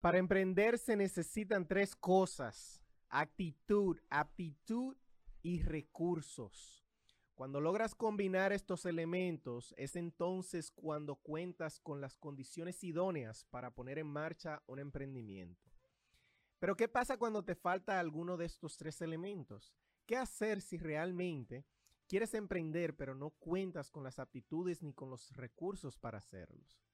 Para emprender se necesitan tres cosas, actitud, aptitud y recursos. Cuando logras combinar estos elementos, es entonces cuando cuentas con las condiciones idóneas para poner en marcha un emprendimiento. Pero ¿qué pasa cuando te falta alguno de estos tres elementos? ¿Qué hacer si realmente quieres emprender pero no cuentas con las aptitudes ni con los recursos para hacerlos?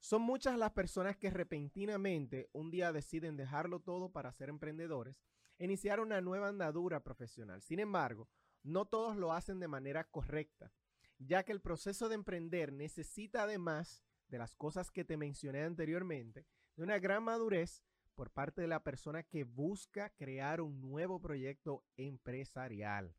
Son muchas las personas que repentinamente un día deciden dejarlo todo para ser emprendedores e iniciar una nueva andadura profesional. Sin embargo, no todos lo hacen de manera correcta, ya que el proceso de emprender necesita además de las cosas que te mencioné anteriormente, de una gran madurez por parte de la persona que busca crear un nuevo proyecto empresarial.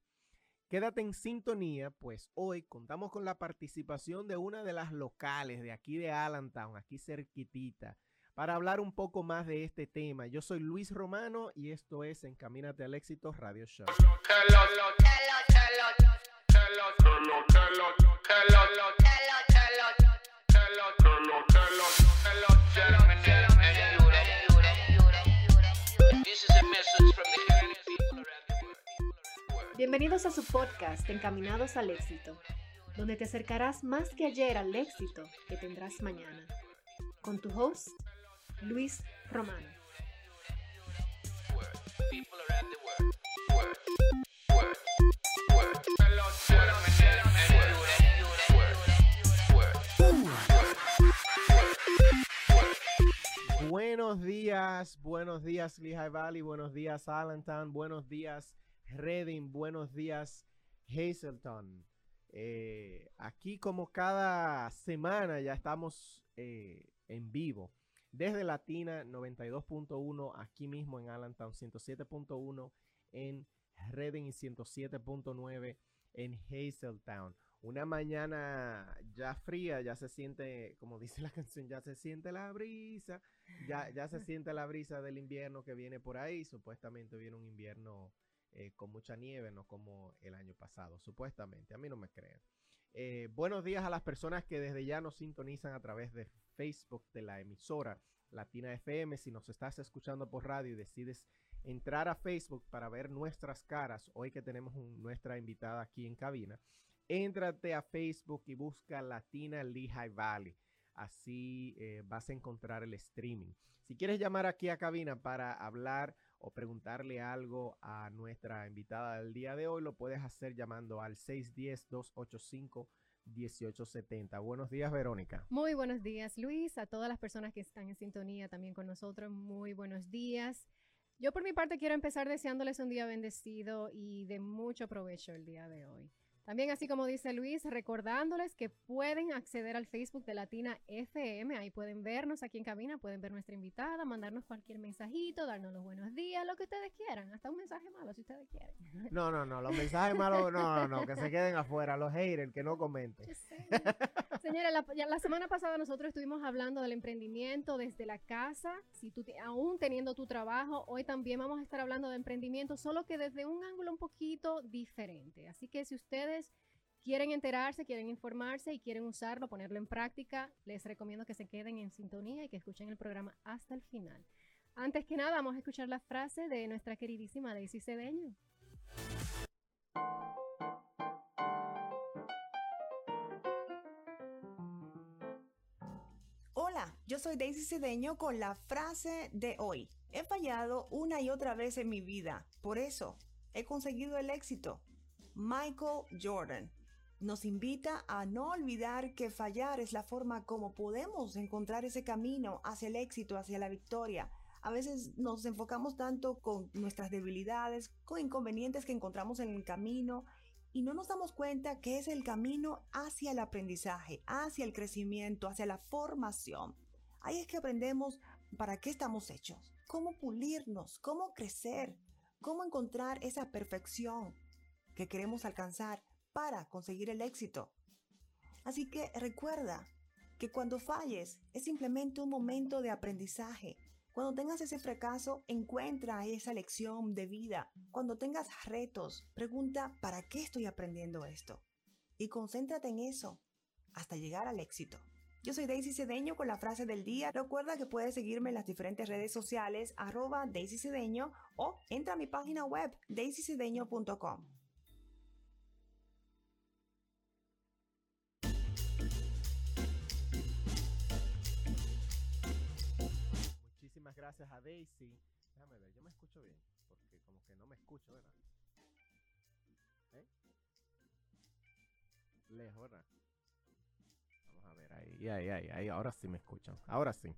Quédate en sintonía, pues hoy contamos con la participación de una de las locales de aquí de Allentown, aquí cerquitita, para hablar un poco más de este tema. Yo soy Luis Romano y esto es Encamínate al Éxito Radio Show. Bienvenidos a su podcast Encaminados al Éxito, donde te acercarás más que ayer al éxito que tendrás mañana. Con tu host, Luis Romano. Buenos días, buenos días Lehigh Valley, buenos días Allentown, buenos días Reading, buenos días Hazelton. Eh, aquí como cada semana ya estamos eh, en vivo desde Latina 92.1 aquí mismo en Allentown, 107.1 en Reading y 107.9 en Hazeltown. Una mañana ya fría, ya se siente, como dice la canción, ya se siente la brisa, ya, ya se siente la brisa del invierno que viene por ahí. Supuestamente viene un invierno eh, con mucha nieve, no como el año pasado, supuestamente. A mí no me creen. Eh, buenos días a las personas que desde ya nos sintonizan a través de Facebook de la emisora Latina FM. Si nos estás escuchando por radio y decides entrar a Facebook para ver nuestras caras, hoy que tenemos nuestra invitada aquí en cabina, éntrate a Facebook y busca Latina Lehigh Valley. Así eh, vas a encontrar el streaming. Si quieres llamar aquí a cabina para hablar o preguntarle algo a nuestra invitada del día de hoy, lo puedes hacer llamando al 610-285-1870. Buenos días, Verónica. Muy buenos días, Luis. A todas las personas que están en sintonía también con nosotros, muy buenos días. Yo por mi parte quiero empezar deseándoles un día bendecido y de mucho provecho el día de hoy. También, así como dice Luis, recordándoles que pueden acceder al Facebook de Latina FM, ahí pueden vernos aquí en cabina, pueden ver nuestra invitada, mandarnos cualquier mensajito, darnos los buenos días, lo que ustedes quieran, hasta un mensaje malo si ustedes quieren. No, no, no, los mensajes malos, no, no, no, que se queden afuera, los haters, que no comenten. Señora, la, la, semana pasada nosotros estuvimos hablando del emprendimiento desde la casa, si tú aún teniendo tu trabajo, hoy también vamos a estar hablando de emprendimiento, solo que desde un ángulo un poquito diferente. Así que si ustedes quieren enterarse, quieren informarse y quieren usarlo, ponerlo en práctica, les recomiendo que se queden en sintonía y que escuchen el programa hasta el final. Antes que nada, vamos a escuchar la frase de nuestra queridísima Daisy Cedeño. Soy Daisy Cedeño con la frase de hoy. He fallado una y otra vez en mi vida, por eso he conseguido el éxito. Michael Jordan nos invita a no olvidar que fallar es la forma como podemos encontrar ese camino hacia el éxito, hacia la victoria. A veces nos enfocamos tanto con nuestras debilidades, con inconvenientes que encontramos en el camino y no nos damos cuenta que es el camino hacia el aprendizaje, hacia el crecimiento, hacia la formación. Ahí es que aprendemos para qué estamos hechos, cómo pulirnos, cómo crecer, cómo encontrar esa perfección, que queremos alcanzar para conseguir el éxito. Así que recuerda que cuando falles es simplemente un momento de aprendizaje. Cuando tengas ese fracaso, encuentra esa lección de vida. Cuando tengas retos, pregunta, ¿para qué estoy aprendiendo esto? Y concéntrate en eso hasta llegar al éxito. Yo soy Daisy Cedeño con la frase del día. Recuerda que puedes seguirme en las diferentes redes sociales arroba Daisy Cedeño o entra a mi página web daisycedeño.com. Muchísimas gracias a Daisy. Déjame ver, yo me escucho bien, porque como que no me escucho, ¿verdad? ¿Eh? Lejos, ¿verdad? Ahí, ahí, ahí, ahí, ahora sí me escuchan, ahora sí.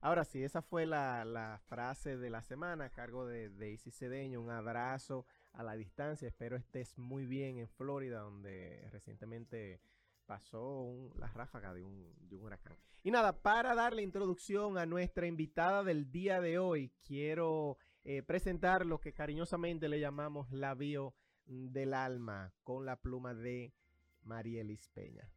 Ahora sí, esa fue la, frase de la semana a cargo de Daisy Cedeño. Un abrazo a la distancia. Espero estés muy bien en Florida, donde recientemente pasó un- la ráfaga de un, de un huracán. Y nada, para darle introducción a nuestra invitada del día de hoy, quiero eh, presentar lo que cariñosamente le llamamos la bio del alma con la pluma de Marielis Peña.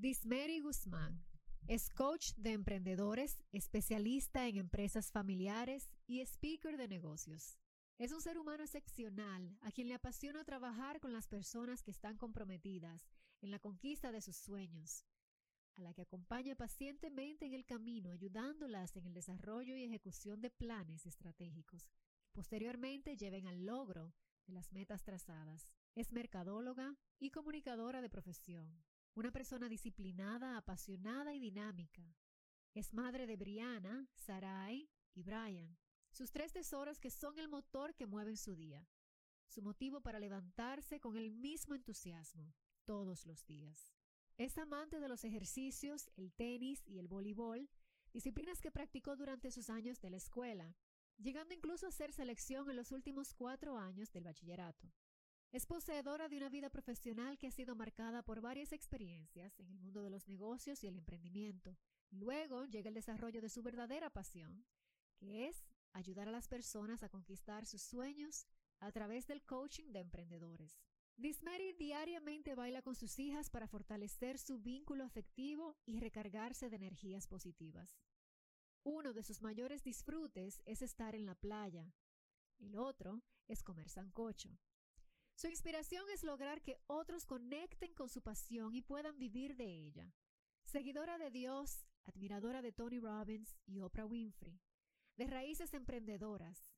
Dismeri Guzmán es coach de emprendedores, especialista en empresas familiares y speaker de negocios. Es un ser humano excepcional a quien le apasiona trabajar con las personas que están comprometidas en la conquista de sus sueños, a la que acompaña pacientemente en el camino, ayudándolas en el desarrollo y ejecución de planes estratégicos que posteriormente lleven al logro de las metas trazadas. Es mercadóloga y comunicadora de profesión una persona disciplinada, apasionada y dinámica. Es madre de Brianna, Sarai y Brian, sus tres tesoros que son el motor que mueven su día, su motivo para levantarse con el mismo entusiasmo todos los días. Es amante de los ejercicios, el tenis y el voleibol, disciplinas que practicó durante sus años de la escuela, llegando incluso a ser selección en los últimos cuatro años del bachillerato. Es poseedora de una vida profesional que ha sido marcada por varias experiencias en el mundo de los negocios y el emprendimiento. Luego llega el desarrollo de su verdadera pasión, que es ayudar a las personas a conquistar sus sueños a través del coaching de emprendedores. Dismary diariamente baila con sus hijas para fortalecer su vínculo afectivo y recargarse de energías positivas. Uno de sus mayores disfrutes es estar en la playa. El otro es comer sancocho. Su inspiración es lograr que otros conecten con su pasión y puedan vivir de ella. Seguidora de Dios, admiradora de Tony Robbins y Oprah Winfrey, de raíces emprendedoras,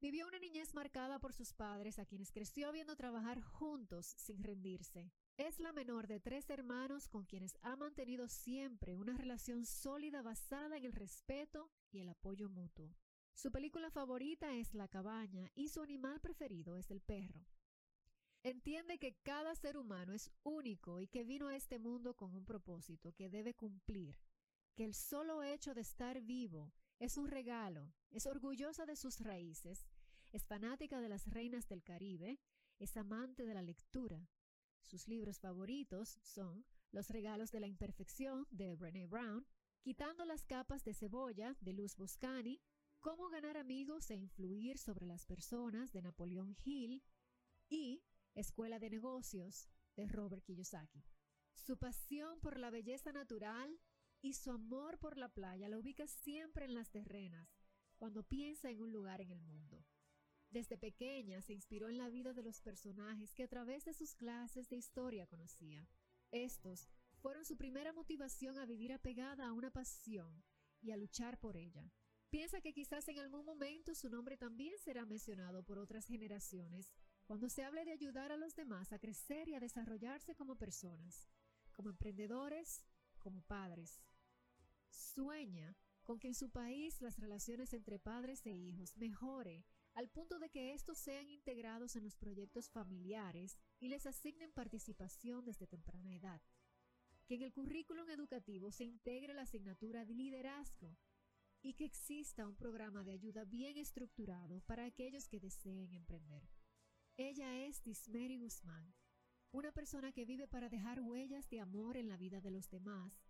vivió una niñez marcada por sus padres a quienes creció viendo trabajar juntos sin rendirse. Es la menor de tres hermanos con quienes ha mantenido siempre una relación sólida basada en el respeto y el apoyo mutuo. Su película favorita es La cabaña y su animal preferido es el perro. Entiende que cada ser humano es único y que vino a este mundo con un propósito que debe cumplir, que el solo hecho de estar vivo es un regalo, es orgullosa de sus raíces, es fanática de las reinas del Caribe, es amante de la lectura. Sus libros favoritos son Los regalos de la imperfección de Brené Brown, Quitando las capas de cebolla de Luz Boscani, Cómo ganar amigos e influir sobre las personas de Napoleón Hill y Escuela de Negocios de Robert Kiyosaki. Su pasión por la belleza natural y su amor por la playa la ubica siempre en las terrenas cuando piensa en un lugar en el mundo. Desde pequeña se inspiró en la vida de los personajes que a través de sus clases de historia conocía. Estos fueron su primera motivación a vivir apegada a una pasión y a luchar por ella. Piensa que quizás en algún momento su nombre también será mencionado por otras generaciones cuando se hable de ayudar a los demás a crecer y a desarrollarse como personas, como emprendedores, como padres. Sueña con que en su país las relaciones entre padres e hijos mejore al punto de que estos sean integrados en los proyectos familiares y les asignen participación desde temprana edad. Que en el currículum educativo se integre la asignatura de liderazgo y que exista un programa de ayuda bien estructurado para aquellos que deseen emprender. Ella es Dismeri Guzmán, una persona que vive para dejar huellas de amor en la vida de los demás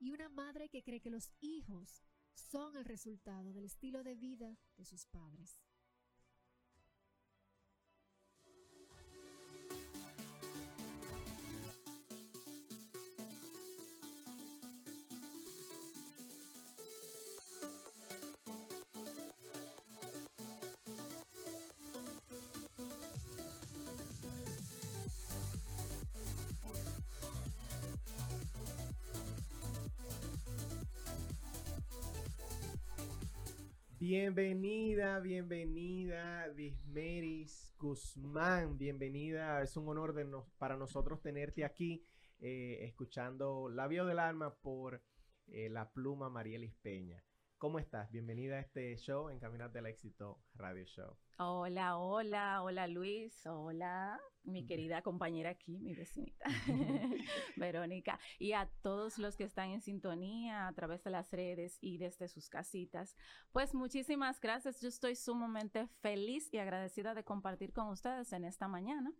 y una madre que cree que los hijos son el resultado del estilo de vida de sus padres. Bienvenida, bienvenida, Dismeris Guzmán, bienvenida. Es un honor de para nosotros tenerte aquí eh, escuchando Labio del Alma por eh, la pluma Marielis Peña. ¿Cómo estás? Bienvenida a este show, Encaminate al Éxito Radio Show. Hola, hola, hola Luis, hola mi querida compañera aquí, mi vecinita, Verónica, y a todos los que están en sintonía a través de las redes y desde sus casitas. Pues muchísimas gracias, yo estoy sumamente feliz y agradecida de compartir con ustedes en esta mañana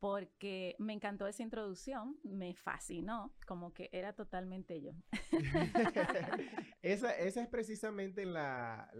porque me encantó esa introducción, me fascinó, como que era totalmente yo. esa, esa, es precisamente la,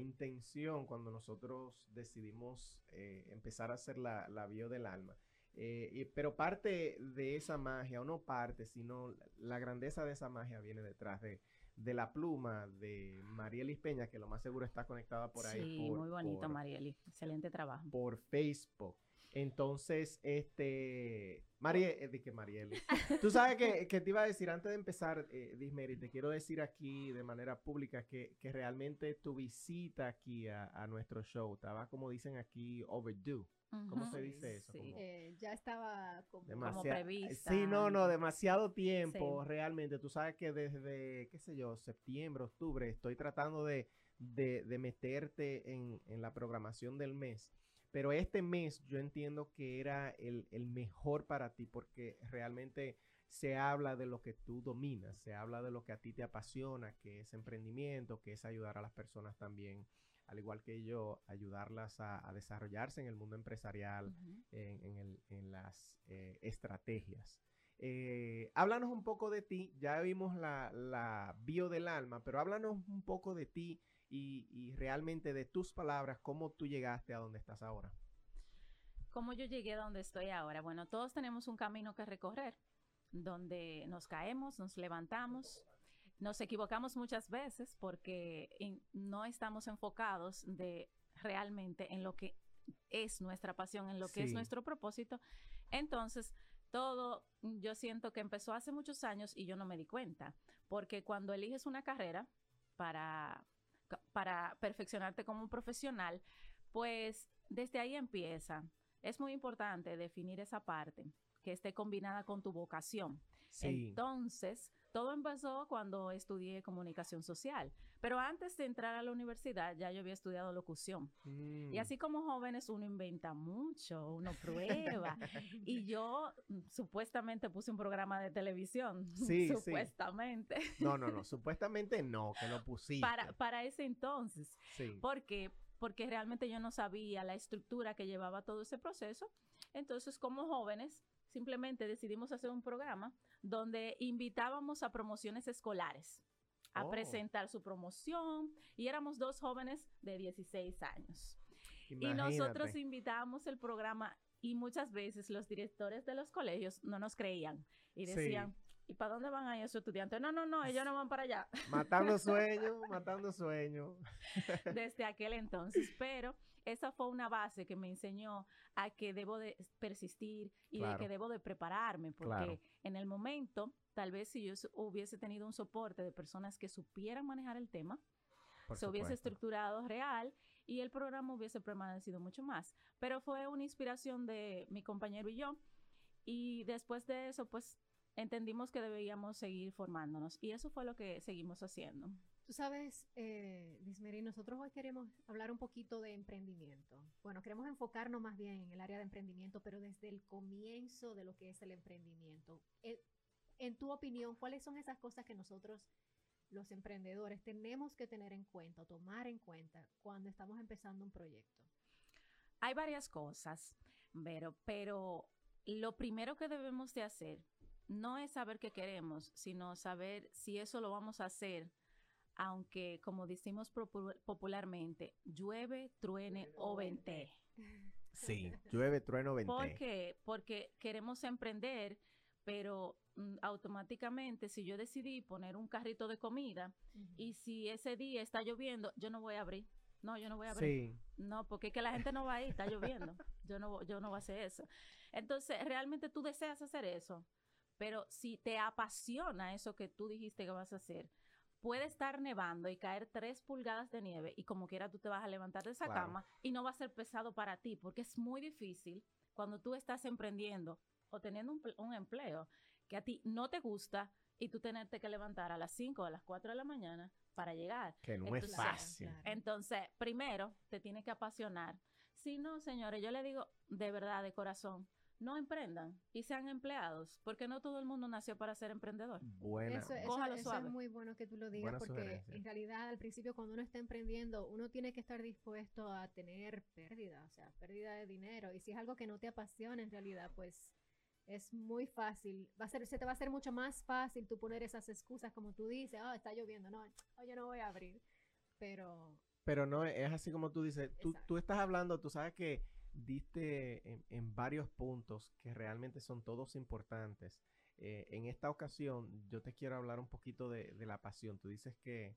intención cuando nosotros decidimos eh, empezar a hacer la, la bio del alma. Eh, pero parte de esa magia, o no parte, sino la grandeza de esa magia viene detrás de, la pluma de Marielis Peña, que lo más seguro está conectada por ahí. Sí, muy bonito, Marielis. Excelente trabajo. Por Facebook. Entonces, este, Mariel, eh, que Mariel, tú sabes que, que, te iba a decir antes de empezar, eh, Dismeri, te quiero decir aquí de manera pública que, que realmente tu visita aquí a, a, nuestro show estaba, como dicen aquí, overdue. ¿Cómo se dice eso? Sí. Eh, ya estaba como, prevista. Sí, no, no, demasiado tiempo, realmente. Tú sabes que desde, qué sé yo, septiembre, octubre, estoy tratando de, de, de meterte en, en la programación del mes. Pero este mes yo entiendo que era el, mejor para ti porque realmente se habla de lo que tú dominas, se habla de lo que a ti te apasiona, que es emprendimiento, que es ayudar a las personas también, al igual que yo, ayudarlas a, desarrollarse en el mundo empresarial, en, las eh, estrategias. Eh, háblanos un poco de ti, ya vimos la, la bio del alma, pero háblanos un poco de ti y, realmente de tus palabras, cómo tú llegaste a donde estás ahora. ¿Cómo yo llegué a donde estoy ahora? Bueno, todos tenemos un camino que recorrer, donde nos caemos, nos levantamos, nos equivocamos muchas veces porque no estamos enfocados de realmente en lo que es nuestra pasión, en lo que es nuestro propósito. Entonces, todo yo siento que empezó hace muchos años y yo no me di cuenta, porque cuando eliges una carrera para para perfeccionarte como profesional, pues desde ahí empieza. Es muy importante definir esa parte que esté combinada con tu vocación. Entonces, todo empezó cuando estudié comunicación social, pero antes de entrar a la universidad ya yo había estudiado locución. Y mm. así como jóvenes uno inventa mucho, uno prueba. y yo mm, supuestamente puse un programa de televisión. Sí, supuestamente. No, no, no, supuestamente no, que lo pusiste. Para, para ese entonces. Sí. Porque porque realmente yo no sabía la estructura que llevaba todo ese proceso. Entonces, como jóvenes, simplemente decidimos hacer un programa donde invitábamos a promociones escolares a oh. presentar su promoción y éramos dos jóvenes de 16 años. Y nosotros invitábamos el programa y muchas veces los directores de los colegios no nos creían y decían, ¿y para dónde van ahí esos estudiantes? No, no, no, ellos no van para allá. Matando sueños, matando sueños. Desde aquel entonces, pero esa fue una base que me enseñó a que debo de persistir y de que debo de prepararme, porque en el momento, tal vez si yo hubiese tenido un soporte de personas que supieran manejar el tema, se hubiese estructurado real y el programa hubiese permanecido mucho más. Pero fue una inspiración de mi compañero y yo. Y después de eso, pues entendimos que debíamos seguir formándonos. Y eso fue lo que seguimos haciendo. Tú sabes, eh, Dismeri, nosotros hoy queremos hablar un poquito de emprendimiento. Bueno, queremos enfocarnos más bien en el área de emprendimiento, pero desde el comienzo de lo que es el emprendimiento. Eh, en tu opinión, ¿cuáles son esas cosas que nosotros, los emprendedores, tenemos que tener en cuenta, tomar en cuenta cuando estamos empezando un proyecto? Hay varias cosas, pero, pero lo primero que debemos de hacer no es saber qué queremos, sino saber si eso lo vamos a hacer aunque como decimos popularmente, llueve, truene o vente. Sí, llueve, truene o vente. ¿Por qué? Porque queremos emprender, pero mm, automáticamente si yo decidí poner un carrito de comida y si ese día está lloviendo, yo no voy a abrir. No, yo no voy a abrir. No, porque es que la gente no va a ir, está lloviendo. Yo no, yo no voy a hacer eso. Entonces, realmente tú deseas hacer eso, pero si te apasiona eso que tú dijiste que vas a hacer, puede estar nevando y caer tres pulgadas de nieve y como quiera tú te vas a levantar de esa Claro. cama y no va a ser pesado para ti porque es muy difícil cuando tú estás emprendiendo o teniendo un, pl- un empleo que a ti no te gusta y tú tenerte que levantar a las 5 o a las 4 de la mañana para llegar. Que no es fácil. claro. Entonces, primero, te tiene que apasionar. Si no, señores, yo le digo de verdad, de corazón, no emprendan y sean empleados, porque no todo el mundo nació para ser emprendedor. Buena. Eso, eso- Cójalo eso suave. es muy bueno que tú lo digas Buena porque sugerencia. en realidad al principio cuando uno está emprendiendo uno tiene que estar dispuesto a tener pérdida, o sea, pérdida de dinero y si es algo que no te apasiona en realidad pues es muy fácil, va a ser, se te va a hacer mucho más fácil tú poner esas excusas como tú dices, ah, está lloviendo, no, oh, yo no voy a abrir, pero Pero no, es así como tú dices, tú, tú estás hablando, tú sabes que diste en, en varios puntos que realmente son todos importantes. Eh, en esta ocasión yo te quiero hablar un poquito de, de la pasión. Tú dices que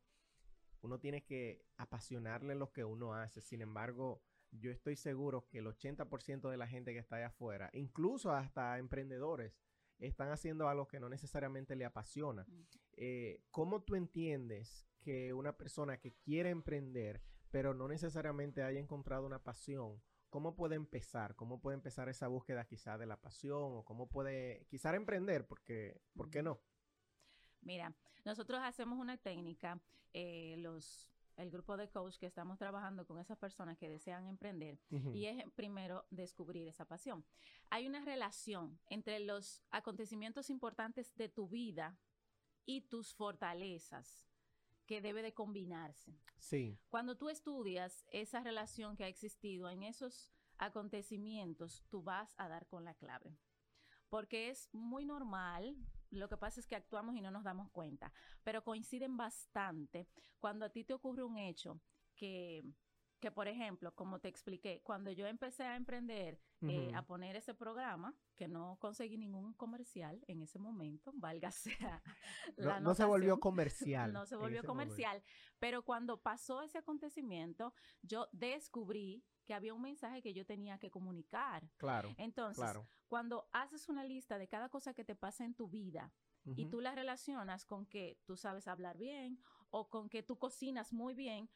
uno tiene que apasionarle lo que uno hace. Sin embargo, yo estoy seguro que el 80% de la gente que está allá afuera, incluso hasta emprendedores, están haciendo algo que no necesariamente le apasiona. Eh, ¿Cómo tú entiendes que una persona que quiere emprender, pero no necesariamente haya encontrado una pasión, cómo puede empezar? ¿Cómo puede empezar esa búsqueda quizá de la pasión? ¿O cómo puede quizá emprender? Porque, ¿Por qué no? Mira, nosotros hacemos una técnica, eh, los, el grupo de coach que estamos trabajando con esas personas que desean emprender, Ujú. y es primero descubrir esa pasión. Hay una relación entre los acontecimientos importantes de tu vida y tus fortalezas que debe de combinarse. Sí, Cuando tú estudias esa relación que ha existido en esos acontecimientos, tú vas a dar con la clave. Porque es muy normal, lo que pasa es que actuamos y no nos damos cuenta, pero coinciden bastante cuando a ti te ocurre un hecho que, que por ejemplo, como te expliqué, cuando yo empecé a emprender, eh, a poner ese programa, que no conseguí ningún comercial en ese momento, válgase a no, la no se volvió comercial. No se volvió momento. comercial, pero cuando pasó ese acontecimiento, yo descubrí que había un mensaje que yo tenía que comunicar. Claro, Entonces, claro. cuando haces una lista de cada cosa que te pasa en tu vida y tú la relacionas con que tú sabes hablar bien o con que tú cocinas muy bien,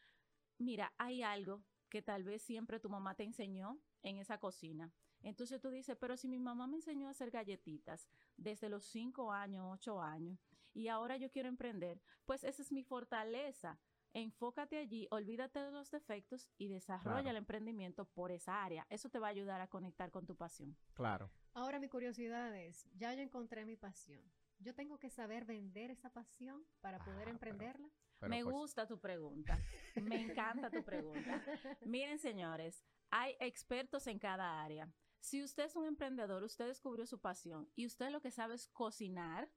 mira, hay algo que tal vez siempre tu mamá te enseñó en esa cocina. Entonces tú dices, pero si mi mamá me enseñó a hacer galletitas desde los 5 años, 8 años, y ahora yo quiero emprender, pues esa es mi fortaleza. Enfócate allí, olvídate de los defectos y desarrolla Claro. el emprendimiento por esa área. Eso te va a ayudar a conectar con tu pasión. Claro. ahora mi curiosidad es, ya yo encontré mi pasión, yo tengo que saber vender esa pasión para Ah, poder pero- emprenderla. Pero me pues, gusta tu pregunta. Me encanta tu pregunta. Miren, señores, hay expertos en cada área. Si usted es un emprendedor, usted descubrió su pasión y usted lo que sabe es cocinar,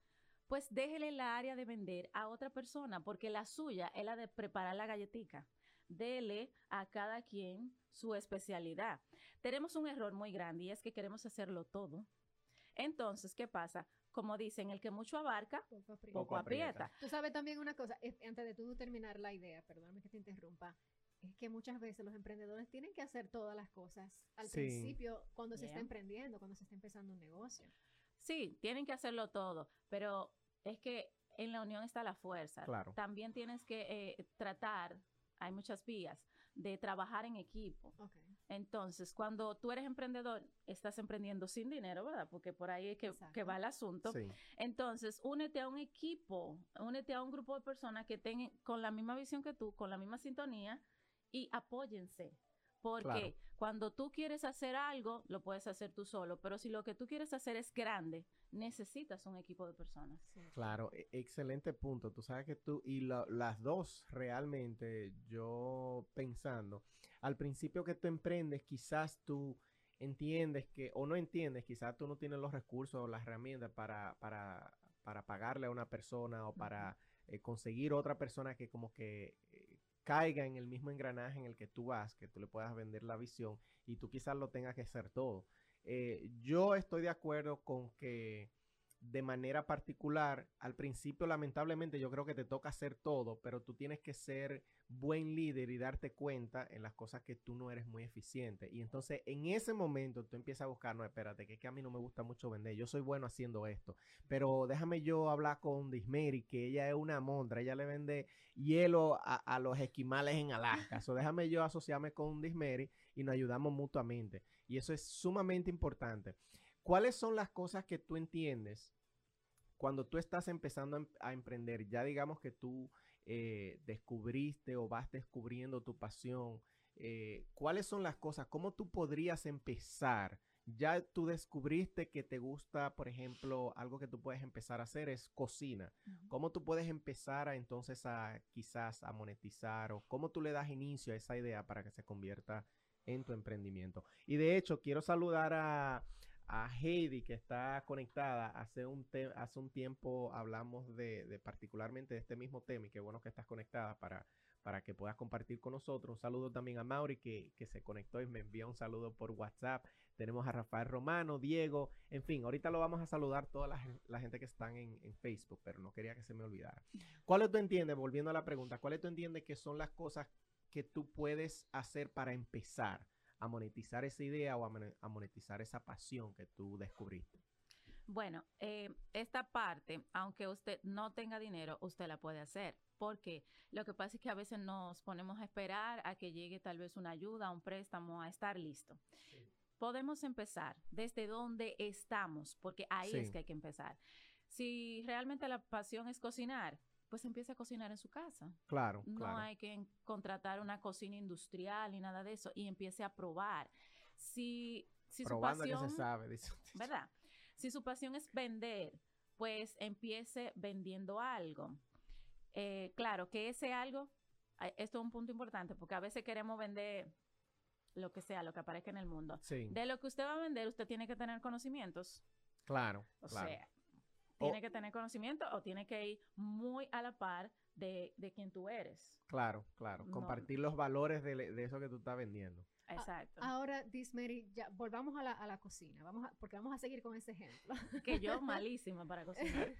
pues déjele la área de vender a otra persona, porque la suya es la de preparar la galletica. Dele a cada quien su especialidad. Tenemos un error muy grande y es que queremos hacerlo todo. Entonces, ¿qué pasa? Como dicen, el que mucho abarca, Poco aprieta. poco aprieta. Tú sabes también una cosa, es- antes de tú terminar la idea, perdóname que te interrumpa, es que muchas veces los emprendedores tienen que hacer todas las cosas al Sí. principio cuando se está emprendiendo, cuando se está empezando un negocio. Sí, tienen que hacerlo todo, pero es que en la unión está la fuerza. Claro. También tienes que eh, tratar, hay muchas vías, de trabajar en equipo. Ok. Entonces, cuando tú eres emprendedor, estás emprendiendo sin dinero, ¿verdad? Porque por ahí es que, va el asunto. Sí, Entonces, únete a un equipo, únete a un grupo de personas que tengan con la misma visión que tú, con la misma sintonía y apóyense. Porque Claro. Cuando tú quieres hacer algo, lo puedes hacer tú solo, pero si lo que tú quieres hacer es grande, necesitas un equipo de personas. Sí. claro. e- excelente punto. Tú sabes que tú, y la- las dos realmente, yo pensando, al principio que tú emprendes, quizás tú entiendes que, o no entiendes, quizás tú no tienes los recursos o las herramientas para, para, para pagarle a una persona o para eh, conseguir otra persona que como que eh, caiga en el mismo engranaje en el que tú vas, que tú le puedas vender la visión y tú quizás lo tengas que hacer todo. Eh, yo estoy de acuerdo con que de manera particular, al principio lamentablemente yo creo que te toca hacer todo, pero tú tienes que ser buen líder y darte cuenta en las cosas que tú no eres muy eficiente. Y entonces en ese momento tú empiezas a buscar, no, espérate, que, que a mí no me gusta mucho vender, yo soy bueno haciendo esto, pero déjame yo hablar con Dismeri, que ella es una montra, ella le vende hielo a, los esquimales en Alaska, so déjame yo asociarme con Dismeri y nos ayudamos mutuamente. Y eso es sumamente importante. ¿Cuáles son las cosas que tú entiendes cuando tú estás empezando a, em, emprender? Ya digamos que tú eh, descubriste o vas descubriendo tu pasión. Eh, ¿Cuáles son las cosas? ¿Cómo tú podrías empezar? Ya tú descubriste que te gusta, por ejemplo, algo que tú puedes empezar a hacer es cocina. ¿Cómo tú puedes empezar a entonces a quizás a monetizar o cómo tú le das inicio a esa idea para que se convierta en tu emprendimiento? Y de hecho, quiero saludar a, a Heidi que está conectada. Hace un, hace un tiempo hablamos de, particularmente de este mismo tema y qué bueno que estás conectada para, para que puedas compartir con nosotros. Un saludo también a Mauri que, se conectó y me envió un saludo por WhatsApp. Tenemos a Rafael Romano, Diego, en fin, ahorita lo vamos a saludar toda la, gente que están en, en, Facebook, pero no quería que se me olvidara. ¿Cuáles tú entiendes, volviendo a la pregunta, cuáles tú entiendes que son las cosas que tú puedes hacer para empezar? A monetizar esa idea o a, monetizar esa pasión que tú descubriste? Bueno, eh, esta parte, aunque usted no tenga dinero, usted la puede hacer. Porque lo que pasa es que a veces nos ponemos a esperar a que llegue tal vez una ayuda, un préstamo, a estar listo. Podemos empezar desde donde estamos, porque ahí es que hay que empezar. Si realmente la pasión es cocinar, pues empiece a cocinar en su casa. Claro. No hay que contratar una cocina industrial ni nada de eso y empiece a probar. Si, si su pasión, se sabe, dice. ¿Verdad? Si su pasión es vender, pues empiece vendiendo algo. Eh, claro, que ese algo, esto es un punto importante, porque a veces queremos vender lo que sea, lo que aparezca en el mundo. Sí. De lo que usted va a vender, usted tiene que tener conocimientos. Claro. O claro. sea, tiene que tener conocimiento o tiene que ir muy a la par de, de quien tú eres. Claro, claro. Compartir los valores de, eso que tú estás vendiendo. Exacto. ahora, Dismary, ya volvamos a la, a la cocina, vamos porque vamos a seguir con ese ejemplo. Que yo malísima para cocinar.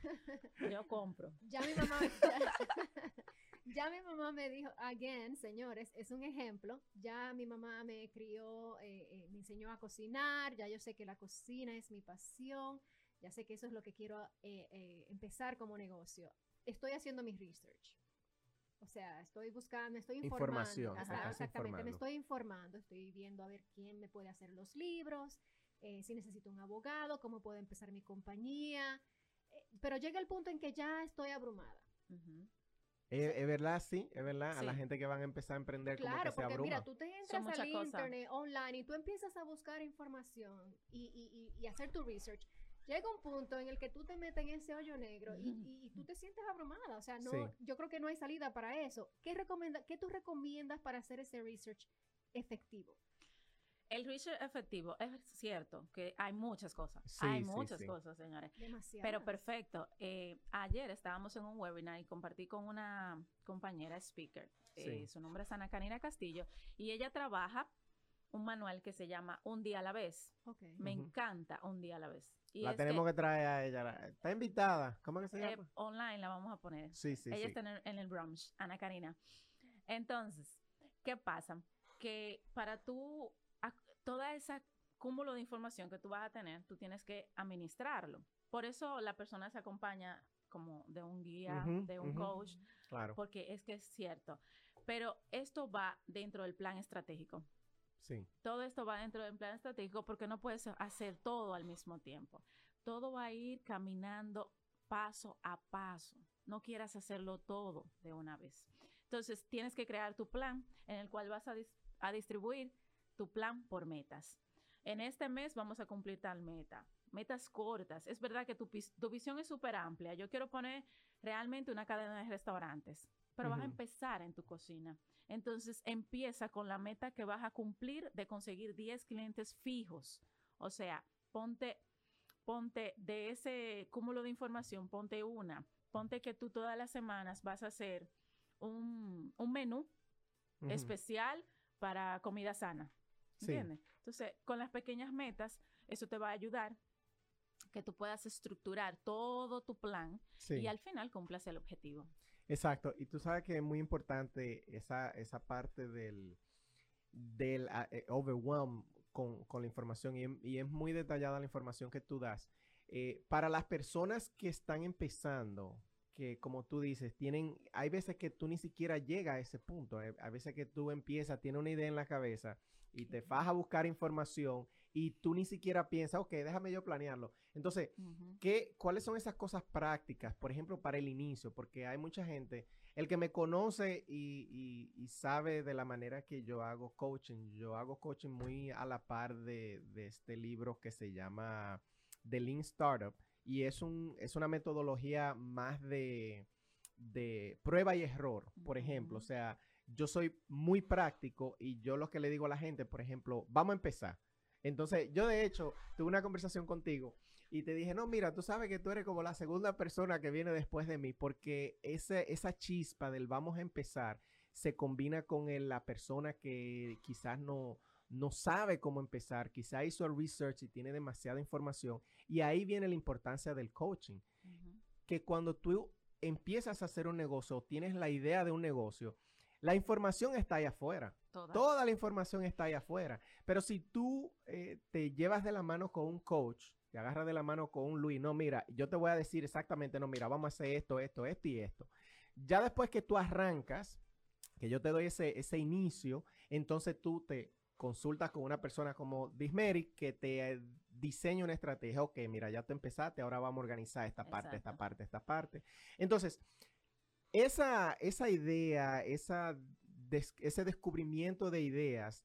Yo compro. Ya mi mamá, ya, mi mamá me dijo, again, señores, es un ejemplo. Ya mi mamá me crió, eh, eh, me enseñó a cocinar, ya yo sé que la cocina es mi pasión ya sé que eso es lo que quiero eh, eh, empezar como negocio. Estoy haciendo mi research. O sea, estoy buscando, estoy informando. Información. exactamente, me estoy informando, estoy viendo a ver quién me puede hacer los libros, eh, si necesito un abogado, cómo puedo empezar mi compañía. pero llega el punto en que ya estoy abrumada. Es, verdad, sí, es verdad. A la gente que van a empezar a emprender como que se porque mira, tú te entras al internet online y tú empiezas a buscar información y, y, y, hacer tu research llega un punto en el que tú te metes en ese hoyo negro y, tú te sientes abrumada. O sea, no, yo creo que no hay salida para eso. ¿Qué, recomienda, ¿Qué tú recomiendas para hacer ese research efectivo? El research efectivo es cierto que hay muchas cosas. hay muchas cosas, señores. Demasiadas. Pero perfecto. Eh, ayer estábamos en un webinar y compartí con una compañera speaker. Eh, su nombre es Ana Canina Castillo. Y ella trabaja un manual que se llama Un día a la vez. Me encanta Un día a la vez. la tenemos que, traer a ella. Está invitada. ¿Cómo que se eh, llama? online la vamos a poner. Sí, sí, Ella está en el, en el brunch, Ana Karina. Entonces, ¿qué pasa? Que para tú, toda esa cúmulo de información que tú vas a tener, tú tienes que administrarlo. Por eso la persona se acompaña como de un guía, de un coach, claro. porque es que es cierto. Pero esto va dentro del plan estratégico. Todo esto va dentro del plan estratégico porque no puedes hacer todo al mismo tiempo. Todo va a ir caminando paso a paso. No quieras hacerlo todo de una vez. Entonces, tienes que crear tu plan en el cual vas a, distribuir tu plan por metas. En este mes vamos a cumplir tal meta. Metas cortas. Es verdad que tu, tu visión es súper amplia. Yo quiero poner realmente una cadena de restaurantes, pero vas a empezar en tu cocina. Entonces empieza con la meta que vas a cumplir de conseguir 10 clientes fijos. O sea, ponte, ponte de ese cúmulo de información, ponte una. Ponte que tú todas las semanas vas a hacer un, menú especial para comida sana. ¿Entiendes? Entonces, con las pequeñas metas, eso te va a ayudar que tú puedas estructurar todo tu plan Sí. y al final cumplas el objetivo. Exacto, y tú sabes que es muy importante esa, esa parte del, del eh, overwhelm con, con la información y, em- y es muy detallada la información que tú das. Eh, para las personas que están empezando, que como tú dices, tienen, hay veces que tú ni siquiera llegas a ese punto, eh, hay veces que tú empiezas, tienes una idea en la cabeza y te vas a buscar información y tú ni siquiera piensas, ok, déjame yo planearlo. Entonces, Ujú. ¿Qué, ¿Cuáles son esas cosas prácticas, por ejemplo, para el inicio? Porque hay mucha gente, el que me conoce y, y- y sabe de la manera que yo hago coaching, yo hago coaching muy a la par de, de este libro que se llama The Lean Startup y es, un, es una metodología más de, de prueba y error, por ejemplo. O sea, yo soy muy práctico y yo lo que le digo a la gente, por ejemplo, vamos a empezar. Entonces, yo de hecho tuve una conversación contigo y te dije, no, mira, tú sabes que tú eres como la segunda persona que viene después de mí, porque ese, esa chispa del vamos a empezar se combina con el- la persona que quizás no, no sabe cómo empezar, quizás hizo el research y tiene demasiada información. Y ahí viene la importancia del coaching, que cuando tú empiezas a hacer un negocio o tienes la idea de un negocio, la información está ahí afuera. Toda la información está ahí afuera. Pero si tú eh, te llevas de la mano con un coach, te agarras de la mano con un Luis, no, mira, yo te voy a decir exactamente, no, mira, vamos a hacer esto, esto, esto y esto. Ya después que tú arrancas, que yo te doy ese, ese inicio, entonces tú te consultas con una persona como Dismeric que te eh, diseña una estrategia. Ok, mira, ya te empezaste, ahora vamos a organizar esta parte, esta parte, esta parte. Entonces, esa, esa idea, esa des- ese descubrimiento de ideas,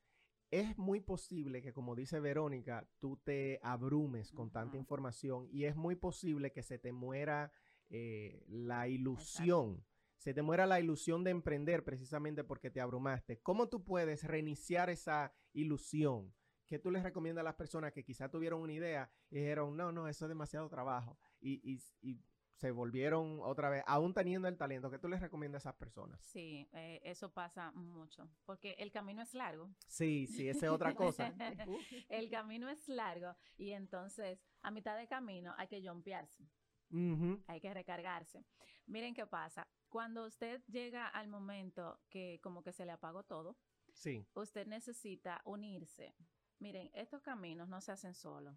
es muy posible que, como dice Verónica, tú te abrumes con tanta información y es muy posible que se te muera eh, la ilusión. Se te muera la ilusión de emprender precisamente porque te abrumaste. ¿Cómo tú puedes reiniciar esa ilusión? ¿Qué tú les recomiendas a las personas que quizá tuvieron una idea y dijeron, no, no, eso es demasiado trabajo? Y, y- y se volvieron otra vez, aún teniendo el talento, ¿qué tú les recomiendas a esas personas? Sí, eh, eso pasa mucho, porque el camino es largo. Sí, sí, esa es otra cosa. El camino es largo y entonces a mitad de camino hay que jumpearse, hay que recargarse. Miren qué pasa. Cuando usted llega al momento que como que se le apagó todo, Sí, usted necesita unirse. Miren, estos caminos no se hacen solos.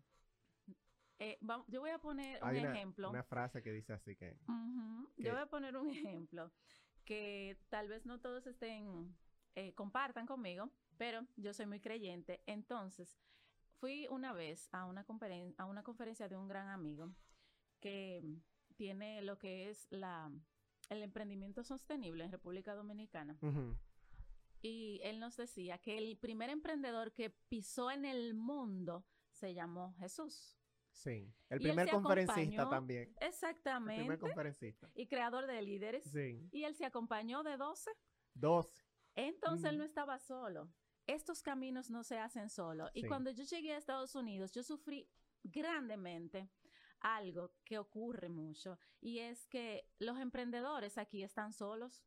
Eh, yo voy a poner un una, ejemplo. una frase que dice así que... Yo voy a poner un ejemplo que tal vez no todos estén, eh, compartan conmigo, pero yo soy muy creyente. Entonces, fui una vez a una, conferen- a una conferencia de un gran amigo que tiene lo que es la, el emprendimiento sostenible en República Dominicana. Y él nos decía que el primer emprendedor que pisó en el mundo se llamó Jesús. Sí, el primer conferencista acompañó- también. El primer Exactamente. conferencista. Y creador de líderes. Sí, Y él se acompañó de 12. 12. Entonces él Mm. no estaba solo. Estos caminos no se hacen solo. Y cuando yo llegué a Estados Unidos, yo sufrí grandemente algo que ocurre mucho. Y es que los emprendedores aquí están solos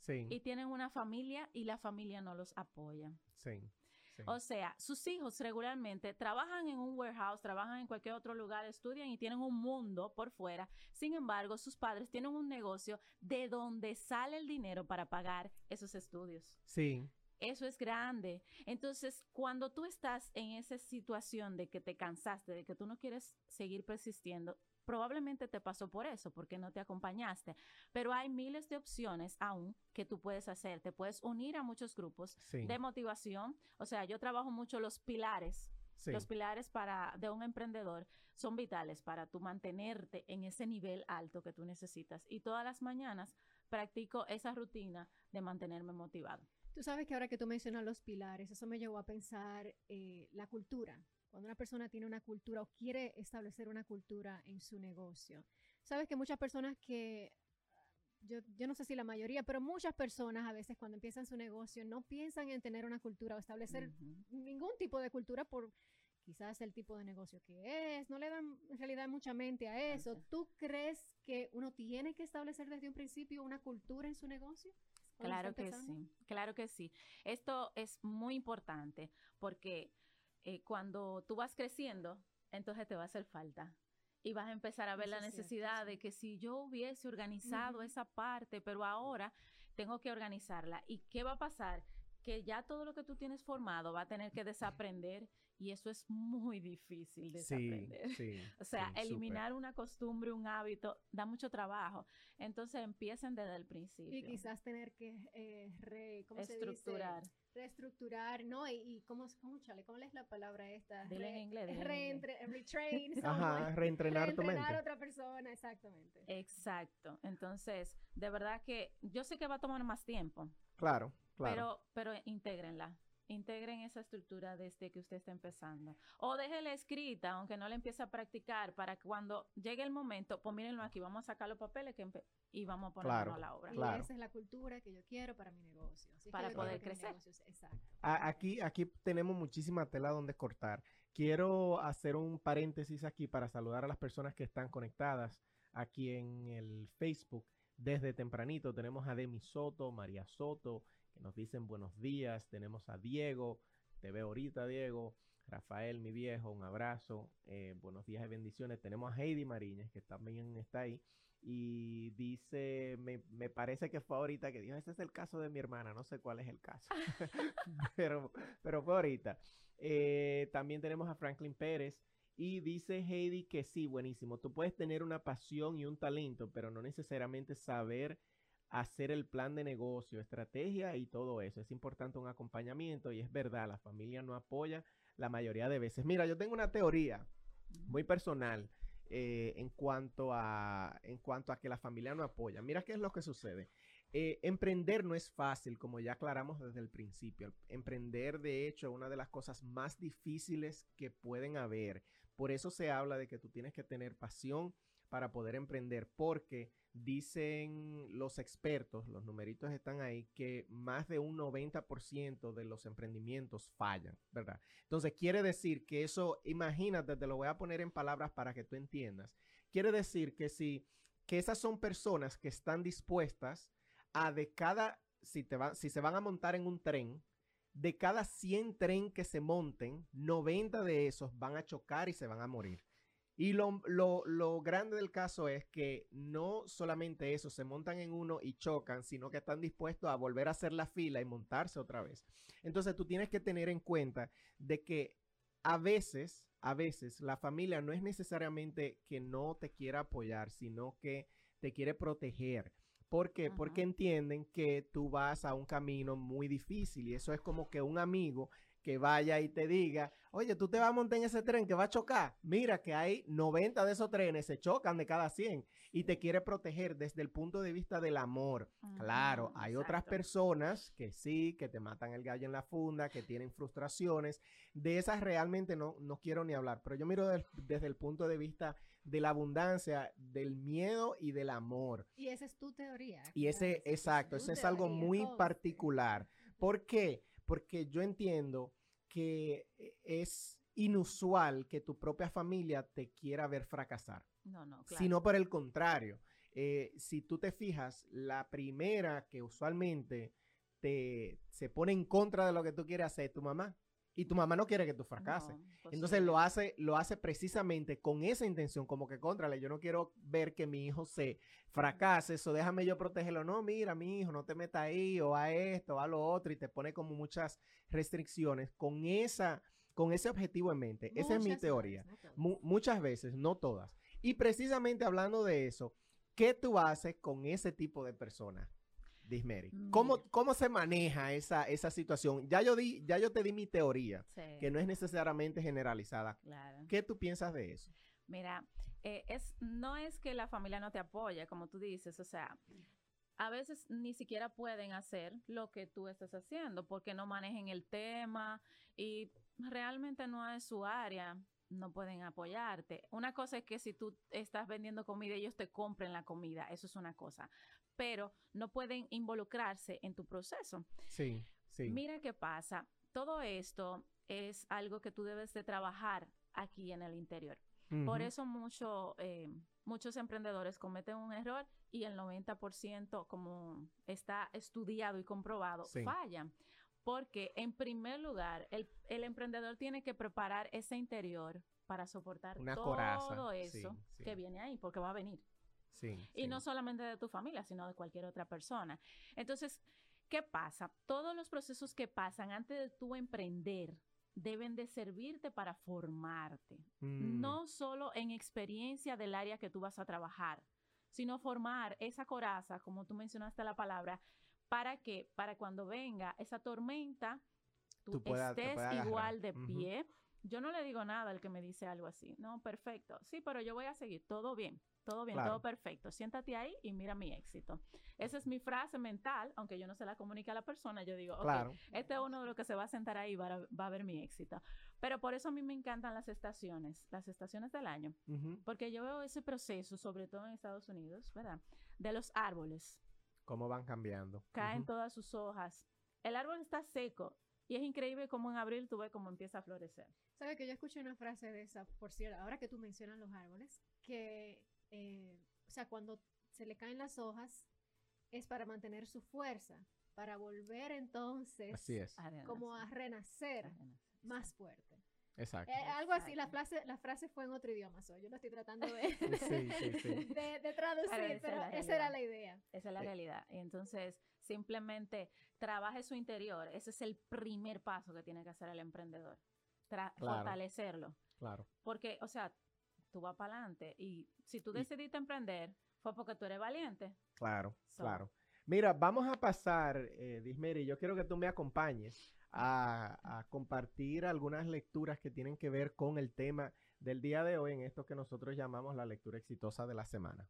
Sí, y tienen una familia y la familia no los apoya. sí. Sí. O sea, sus hijos regularmente trabajan en un warehouse, trabajan en cualquier otro lugar, estudian y tienen un mundo por fuera. Sin embargo, sus padres tienen un negocio de donde sale el dinero para pagar esos estudios. Sí, Eso es grande. Entonces, cuando tú estás en esa situación de que te cansaste, de que tú no quieres seguir persistiendo, probablemente te pasó por eso, porque no te acompañaste. Pero hay miles de opciones aún que tú puedes hacer. Te puedes unir a muchos grupos sí. de motivación. O sea, yo trabajo mucho los pilares. sí. Los pilares para de un emprendedor son vitales para tú mantenerte en ese nivel alto que tú necesitas. Y todas las mañanas practico esa rutina de mantenerme motivado. Tú sabes que ahora que tú mencionas los pilares, eso me llevó a pensar eh, la cultura. Cuando una persona tiene una cultura o quiere establecer una cultura en su negocio. Sabes que muchas personas que, yo, yo no sé si la mayoría, pero muchas personas a veces cuando empiezan su negocio no piensan en tener una cultura o establecer Ujú. ningún tipo de cultura por quizás el tipo de negocio que es, no le dan en realidad mucha mente a eso. Gracias. ¿Tú crees que uno tiene que establecer desde un principio una cultura en su negocio? Claro que sí, claro que sí. Esto es muy importante porque eh, cuando tú vas creciendo, entonces te va a hacer falta. y vas a empezar a ver la cierto, necesidad sí. de que si yo hubiese organizado esa parte, pero ahora tengo que organizarla. ¿Y qué va a pasar? Que ya todo lo que tú tienes formado va a tener que desaprender y eso es muy difícil Sí, desaprender. sí. O sea, sí, eliminar una costumbre, un hábito, da mucho trabajo. Entonces empiecen desde el principio. Y quizás tener que eh, re, ¿cómo se estructurar. dice? Reestructurar, ¿no? Y, y ¿cómo, cómo, chale, ¿cómo es la palabra esta? Dile en Re- inglés, en reentre- retrain Ajá, reentrenar tu Reentrenar mente. a otra persona, exactamente. Exacto. Entonces, de verdad que yo sé que va a tomar más tiempo, Claro, claro. pero, pero intégrenla. Integren esa estructura desde que usted está empezando. O déjela escrita, aunque no la empiece a practicar, para que cuando llegue el momento, pues mírenlo aquí, vamos a sacar los papeles que y vamos a ponerlo Claro. a la obra. Y Claro. esa es la cultura que yo quiero para mi negocio. Así Para poder crecer. negocio exacto. A- Aquí, aquí tenemos muchísima tela donde cortar. Quiero hacer un paréntesis aquí para saludar a las personas que están conectadas aquí en el Facebook. Desde tempranito tenemos a Demi Soto, María Soto, nos dicen buenos días. Tenemos a Diego, te veo ahorita, Diego. Rafael, mi viejo, un abrazo. eh, buenos días y bendiciones. Tenemos a Heidi Mariñez, que también está ahí. Y dice, me, me parece que fue ahorita que dijo, este es el caso de mi hermana, no sé cuál es el caso. pero, pero fue ahorita. Eh, también tenemos a Franklin Pérez. Y dice Heidi que sí, buenísimo. Tú puedes tener una pasión y un talento, pero no necesariamente saber hacer el plan de negocio, estrategia y todo eso. Es importante un acompañamiento y es verdad, la familia no apoya la mayoría de veces. Mira, yo tengo una teoría muy personal eh, en, cuanto a, en cuanto a que la familia no apoya. Mira qué es lo que sucede. Eh, emprender no es fácil, como ya aclaramos desde el principio. Emprender, de hecho, es una de las cosas más difíciles que pueden haber. Por eso se habla de que tú tienes que tener pasión para poder emprender, porque dicen los expertos, los numeritos están ahí, que más de un 90% de los emprendimientos fallan, ¿verdad? Entonces quiere decir que eso, imagínate, te lo voy a poner en palabras para que tú entiendas. Quiere decir que si, que esas son personas que están dispuestas a de cada, si, te va, si se van a montar en un tren, de cada 100 tren que se monten, 90 de esos van a chocar y se van a morir. Y lo, lo, lo, grande del caso es que no solamente eso, se montan en uno y chocan, sino que están dispuestos a volver a hacer la fila y montarse otra vez. Entonces tú tienes que tener en cuenta de que a veces, a veces la familia no es necesariamente que no te quiera apoyar, sino que te quiere proteger. ¿Por qué? Ajá. Porque entienden que tú vas a un camino muy difícil y eso es como que un amigo que vaya y te diga, oye, tú te vas a montar en ese tren que va a chocar. Mira que hay 90 de esos trenes, se chocan de cada 100 y te quiere proteger desde el punto de vista del amor. Claro, hay otras personas que sí, que te matan el gallo en la funda, que tienen frustraciones. De esas realmente no, no quiero ni hablar, pero yo miro desde el punto de vista de la abundancia, del miedo y del amor. Y esa es tu teoría. Y ese, es exacto, ese es algo muy particular. ¿Por qué? Porque yo entiendo que eh, es inusual que tu propia familia te quiera ver fracasar, No, no, claro. sino por el contrario. Eh, si tú te fijas, la primera que usualmente te, se pone en contra de lo que tú quieres hacer es tu mamá. Y tu mamá no quiere que tú fracases. No, Entonces lo hace, lo hace precisamente con esa intención, como que contrale, yo no quiero ver que mi hijo se fracase, eso déjame yo protegerlo. No, mira, mi hijo, no te metas ahí, o a esto, o a lo otro, y te pone como muchas restricciones con esa, con ese objetivo en mente. Esa es mi teoría. veces, no todas. Mu- muchas veces, no todas. Y precisamente hablando de eso, ¿qué tú haces con ese tipo de personas? Dismeri. ¿Cómo, Mira. ¿Cómo se maneja esa, esa situación? Ya yo, di, ya yo te di mi teoría, Sí, que no es necesariamente generalizada. claro. ¿Qué tú piensas de eso? Mira, eh, es, no es que la familia no te apoye, como tú dices, o sea, a veces ni siquiera pueden hacer lo que tú estás haciendo porque no manejen el tema y realmente no es su área, no pueden apoyarte. Una cosa es que si tú estás vendiendo comida, ellos te compren la comida, eso es una cosa, pero no pueden involucrarse en tu proceso. Sí, sí. Mira qué pasa. Todo esto es algo que tú debes de trabajar aquí en el interior. Por eso mucho, eh, muchos emprendedores cometen un error y el 90%, como está estudiado y comprobado, Sí. fallan. Porque en primer lugar, el, el emprendedor tiene que preparar ese interior para soportar Una todo coraza, sí, eso sí. que viene ahí, porque va a venir. Sí. Y sí. no solamente de tu familia, sino de cualquier otra persona. Entonces, ¿qué pasa? Todos los procesos que pasan antes de tú emprender deben de servirte para formarte. Mm, No solo en experiencia del área que tú vas a trabajar, sino formar esa coraza, como tú mencionaste la palabra, para que, para cuando venga esa tormenta, tú, Tú puedas- te estés igual de pie. Yo no le digo nada al que me dice algo así. No, perfecto. Sí, pero yo voy a seguir. Todo bien. Todo bien, Claro. todo perfecto. Siéntate ahí y mira mi éxito. Esa es mi frase mental, aunque yo no se la comunique a la persona. Yo digo, ok, Claro. este es uno de los que se va a sentar ahí y va a, va a ver mi éxito. Pero por eso a mí me encantan las estaciones, las estaciones del año. Porque yo veo ese proceso, sobre todo en Estados Unidos, ¿verdad? De los árboles. Cómo van cambiando. Caen todas sus hojas. El árbol está seco. Y es increíble cómo en abril tú ves cómo empieza a florecer. ¿Sabes que yo escuché una frase de esa, por cierto, ahora que tú mencionas los árboles, que, eh, o sea, cuando se le caen las hojas es para mantener su fuerza, para volver entonces Así es. a como a renacer, renacer a renacer. más fuerte. Exacto. Eh, algo así, la frase, la frase fue en otro idioma, so, yo lo estoy tratando de, Sí, sí, sí. de, de traducir, Pero esa es pero esa era la idea. Esa es la Eh. realidad. Y entonces, simplemente trabaje su interior. Ese es el primer paso que tiene que hacer el emprendedor. Tra- Claro. Fortalecerlo. Claro. Porque, o sea, tú vas para adelante y si tú Y- decidiste emprender, fue porque tú eres valiente. Claro, So. claro. Mira, vamos a pasar, eh, Dismeri, yo quiero que tú me acompañes a, a compartir algunas lecturas que tienen que ver con el tema del día de hoy en esto que nosotros llamamos la lectura exitosa de la semana.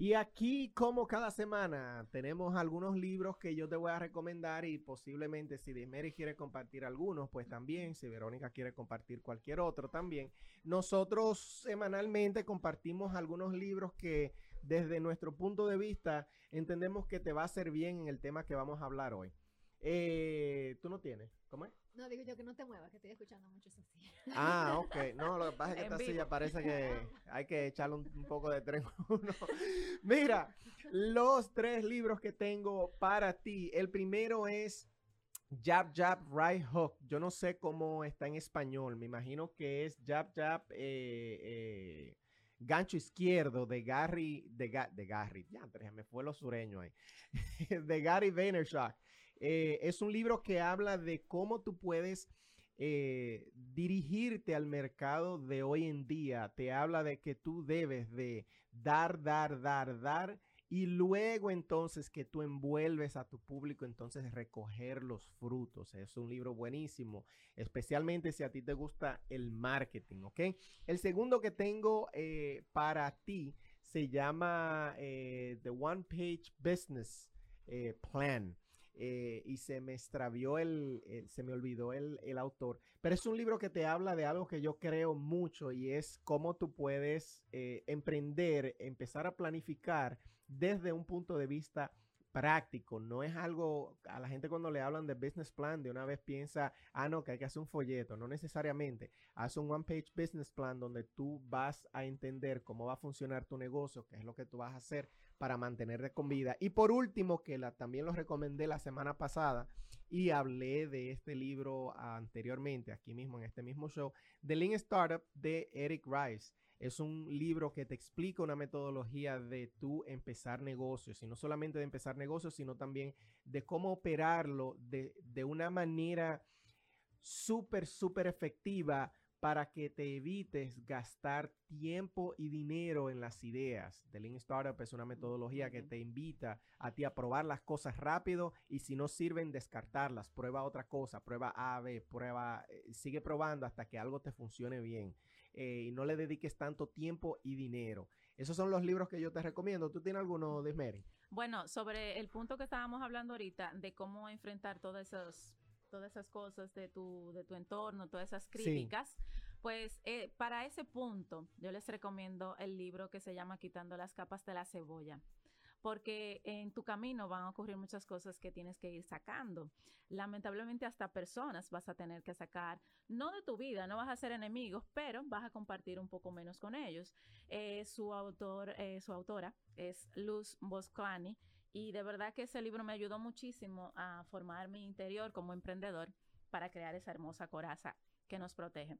Y aquí, como cada semana, tenemos algunos libros que yo te voy a recomendar y posiblemente si Dismeri quiere compartir algunos, pues también, si Verónica quiere compartir cualquier otro también. Nosotros semanalmente compartimos algunos libros que desde nuestro punto de vista entendemos que te va a hacer bien en el tema que vamos a hablar hoy. Eh, ¿Tú no tienes? ¿Cómo es? No, digo yo que no te muevas, que estoy escuchando mucho esa silla. Ah, ok. No, lo que pasa es que En esta vivo. silla parece que hay que echarle un, un poco de tren. uno. Mira, los tres libros que tengo para ti. El primero es Jab Jab Right Hook. Yo no sé cómo está en español. Me imagino que es Jab Jab eh, eh, Gancho Izquierdo de Gary, de, Ga- de Gary, ya, me fue lo sureño ahí, de Gary Vaynerchuk. Eh, es un libro que habla de cómo tú puedes eh, dirigirte al mercado de hoy en día. Te habla de que tú debes de dar, dar, dar, dar y luego entonces que tú envuelves a tu público, entonces recoger los frutos. Es un libro buenísimo, especialmente si a ti te gusta el marketing, ¿ok? El segundo que tengo eh, para ti se llama The One Page Business Plan. Eh, y se me extravió el, el- se me olvidó el, el autor. Pero es un libro que te habla de algo que yo creo mucho y es cómo tú puedes eh, emprender, empezar a planificar desde un punto de vista práctico. No es algo, a la gente cuando le hablan de business plan, de una vez piensa, ah, no, que hay que hacer un folleto. No necesariamente. Haz un one page business plan donde tú vas a entender cómo va a funcionar tu negocio, qué es lo que tú vas a hacer para mantenerte con vida. Y por último, que la, también lo recomendé la semana pasada y hablé de este libro anteriormente, aquí mismo en este mismo show, The Lean Startup de Eric Rice. Es un libro que te explica una metodología de tú empezar negocios, y no solamente de empezar negocios, sino también de cómo operarlo de, de una manera súper, súper efectiva para que te evites gastar tiempo y dinero en las ideas. The Lean Startup es una metodología que te invita a ti a probar las cosas rápido y si no sirven, descartarlas. Prueba otra cosa, prueba A, B, prueba, eh, sigue probando hasta que algo te funcione bien. Eh, y no le dediques tanto tiempo y dinero. Esos son los libros que yo te recomiendo. ¿Tú tienes alguno, Dismeri? Bueno, sobre el punto que estábamos hablando ahorita de cómo enfrentar todas esas, todas esas cosas de tu, de tu entorno, todas esas críticas, pues eh, para ese punto yo les recomiendo el libro que se llama Quitando las capas de la cebolla. Porque en tu camino van a ocurrir muchas cosas que tienes que ir sacando. Lamentablemente hasta personas vas a tener que sacar, no de tu vida, no vas a ser enemigos, pero vas a compartir un poco menos con ellos. Eh, su autor, eh, su autora es Luz Bosclani y de verdad que ese libro me ayudó muchísimo a formar mi interior como emprendedor para crear esa hermosa coraza que nos protege.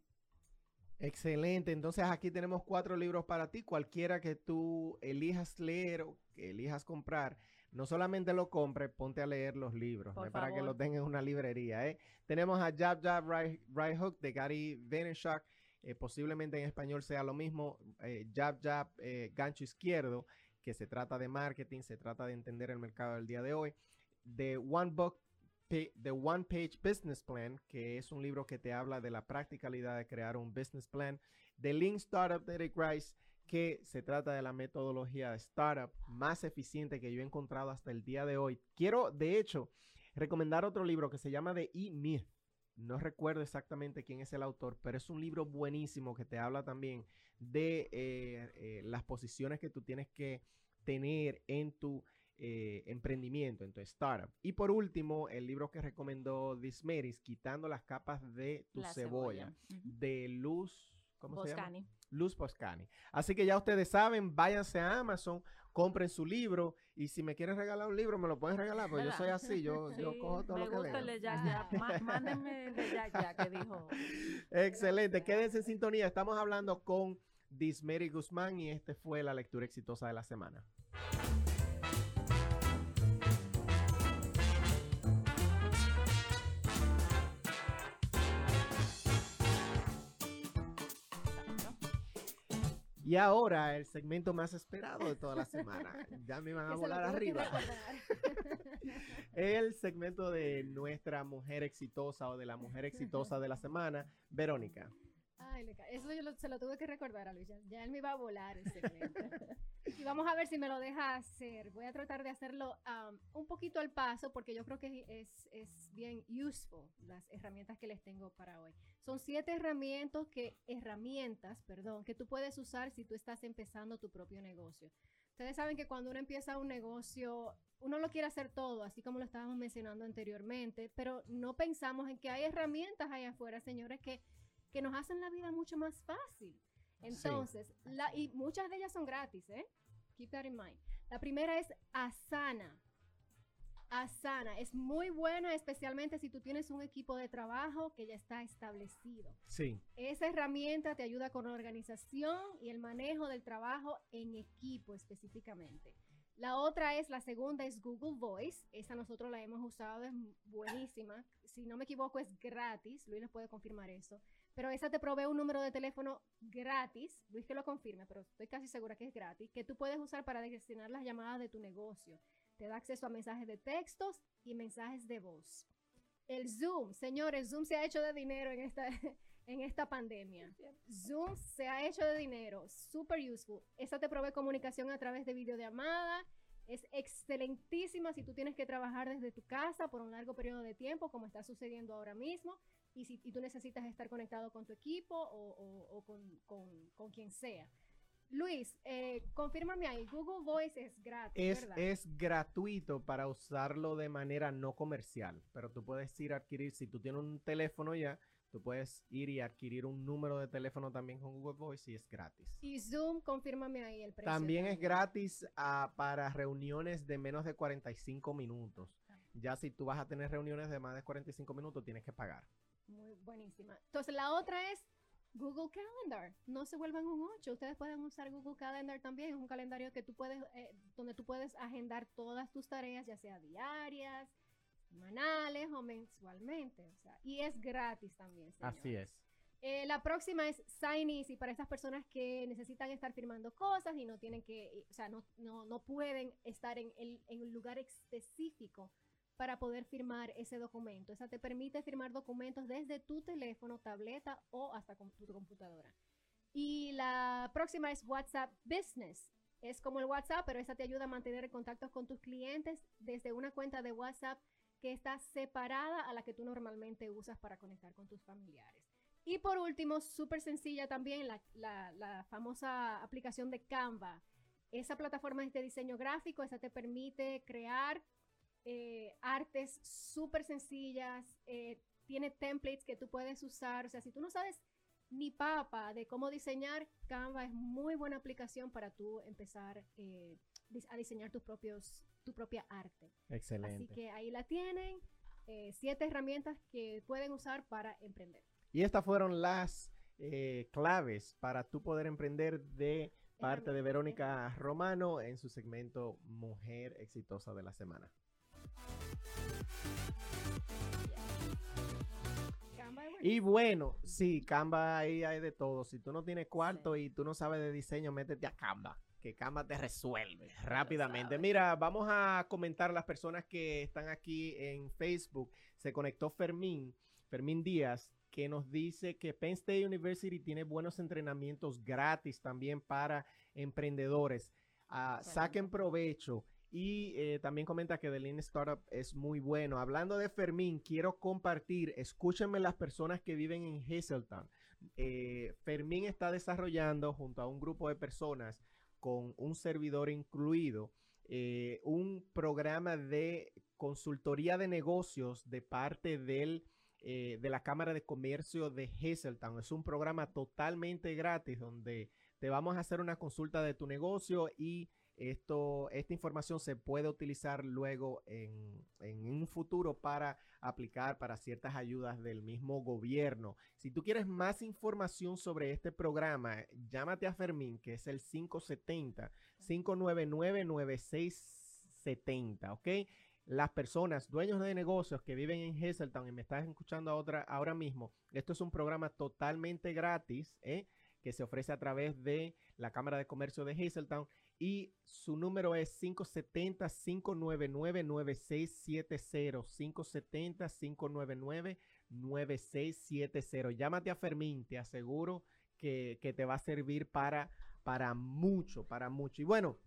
Excelente, entonces aquí tenemos cuatro libros para ti, cualquiera que tú elijas leer o que elijas comprar, no solamente lo compres, ponte a leer los libros, no para que los tengas en una librería. ¿eh? Tenemos a Jab Jab Right, right Hook de Gary Vaynerchuk, eh, posiblemente en español sea lo mismo, eh, Jab Jab eh, Gancho Izquierdo, que se trata de marketing, se trata de entender el mercado del día de hoy, de One Book The One Page Business Plan, que es un libro que te habla de la practicalidad de crear un business plan, de Lean Startup de Eric Rice, que se trata de la metodología de startup más eficiente que yo he encontrado hasta el día de hoy. Quiero, de hecho, recomendar otro libro que se llama The E-Myth. No recuerdo exactamente quién es el autor, pero es un libro buenísimo que te habla también de eh, eh, las posiciones que tú tienes que tener en tu eh, emprendimiento, en tu startup. Y por último, el libro que recomendó Dismeris, Quitando las capas de tu La cebolla, de Luz, ¿cómo se llama? Boscani. Luz Poscani. Así que ya ustedes saben, váyanse a Amazon, compren su libro y si me quieren regalar un libro, me lo pueden regalar, porque yo soy así, yo, cojo todo me lo que el de. Má- Mándenme el de Jack Jack que dijo. Excelente, quédense en sintonía. Estamos hablando con Dismeri Guzmán y este fue la lectura exitosa de la semana. Y ahora el segmento más esperado de toda la semana. Ya me van a volar arriba. El segmento de nuestra mujer exitosa o de la mujer exitosa de la semana, Verónica. Ay, eso yo lo- se lo tuve que recordar a Luis. Ya, ya él me iba a volar el segmento. Vamos a ver si me lo deja hacer. Voy a tratar de hacerlo am, un poquito al paso porque yo creo que es, es bien useful las herramientas que les tengo para hoy. Son siete herramientas que, herramientas, perdón, que tú puedes usar si tú estás empezando tu propio negocio. Ustedes saben que cuando uno empieza un negocio, uno lo quiere hacer todo, así como lo estábamos mencionando anteriormente, pero no pensamos en que hay herramientas allá afuera, señores, que que nos hacen la vida mucho más fácil. Entonces, la, y muchas de ellas son gratis, ¿eh? Keep that in mind. La primera es Asana. Asana es muy buena, especialmente si tú tienes un equipo de trabajo que ya está establecido. Sí, Esa herramienta te ayuda con la organización y el manejo del trabajo en equipo específicamente. La otra es, la segunda es Google Voice. Esa nosotros la hemos usado, es buenísima. Si no me equivoco, es gratis. Luis nos puede confirmar eso. Pero esa te provee un número de teléfono gratis. Luis que lo confirme, pero estoy casi segura que es gratis. Que tú puedes usar para gestionar las llamadas de tu negocio. Te da acceso a mensajes de textos y mensajes de voz. El Zoom, señores, Zoom se ha hecho de dinero en esta, en esta pandemia. Zoom se ha hecho de dinero, super useful. Esa te provee comunicación a través de videollamada. Es excelentísima si tú tienes que trabajar desde tu casa por un largo periodo de tiempo, como está sucediendo ahora mismo, y si y tú necesitas estar conectado con tu equipo o, o- o con, con- con quien sea. Luis, eh, confírmame ahí, Google Voice es gratis, es, ¿verdad? es gratuito para usarlo de manera no comercial, pero tú puedes ir a adquirir, si tú tienes un teléfono ya, tú puedes ir y adquirir un número de teléfono también con Google Voice y es gratis. Y Zoom, confírmame ahí el precio. También es gratis ah, para reuniones de menos de 45 minutos. Ya si tú vas a tener reuniones de más de 45 minutos, tienes que pagar. Muy buenísima. Entonces, la otra es Google Calendar. No se vuelvan un 8. Ustedes pueden usar Google Calendar también. Es un calendario que tú puedes, eh, donde tú puedes agendar todas tus tareas, ya sea diarias, semanales o mensualmente. O sea, y es gratis también. Así es. Eh, la próxima es Sign Easy para esas personas que necesitan estar firmando cosas y no tienen que, o sea, no, no, no pueden estar en, el- en un lugar específico para poder firmar ese documento. Esa te permite firmar documentos desde tu teléfono, tableta o hasta con tu computadora. Y la próxima es WhatsApp Business. Es como el WhatsApp, pero esa te ayuda a mantener contactos con tus clientes desde una cuenta de WhatsApp que está separada a la que tú normalmente usas para conectar con tus familiares. Y por último, súper sencilla también, la, la- la famosa aplicación de Canva. esa plataforma es de diseño gráfico, esa te permite crear eh, artes súper sencillas, eh, tiene templates que tú puedes usar, o sea, si tú no sabes ni papa de cómo diseñar, Canva es muy buena aplicación para tú empezar eh, a diseñar tus propios, tu propia arte. Excelente. Así que ahí la tienen, siete herramientas que pueden usar para emprender. Y estas fueron las claves para tú poder emprender de parte de Verónica Romano en su segmento Mujer Exitosa de la Semana. Y bueno, sí, Canva ahí hay de todo. Si tú no tienes cuarto y tú no sabes de diseño, métete a Canva, que Canva te resuelve rápidamente. Mira, vamos a comentar las personas que están aquí en Facebook. Se conectó Fermín, Fermín Díaz, que nos dice que Penn State University tiene buenos entrenamientos gratis también para emprendedores. Ah, saquen provecho. Y eh, también comenta que The Lean Startup es muy bueno. Hablando de Fermín, quiero compartir, escúchenme las personas que viven en Hazeltown. Eh, Fermín está desarrollando junto a un grupo de personas con un servidor incluido eh, un programa de consultoría de negocios de parte del, de la Cámara de Comercio de Hazeltown. Es un programa totalmente gratis donde te vamos a hacer una consulta de tu negocio y esto, esta información se puede utilizar luego en, un futuro para aplicar para ciertas ayudas del mismo gobierno. Si tú quieres más información sobre este programa, llámate a Fermín, que es el 570-599-9670, ¿ok? Las personas, dueños de negocios que viven en Hazeltown y me estás escuchando ahora, ahora mismo, esto es un programa totalmente gratis, ¿eh? que se ofrece a través de la Cámara de Comercio de Hazeltown y su número es 570-599-9670. 570-599-9670. Llámate a Fermín, te aseguro que, te va a servir para, para mucho, para mucho. Y bueno,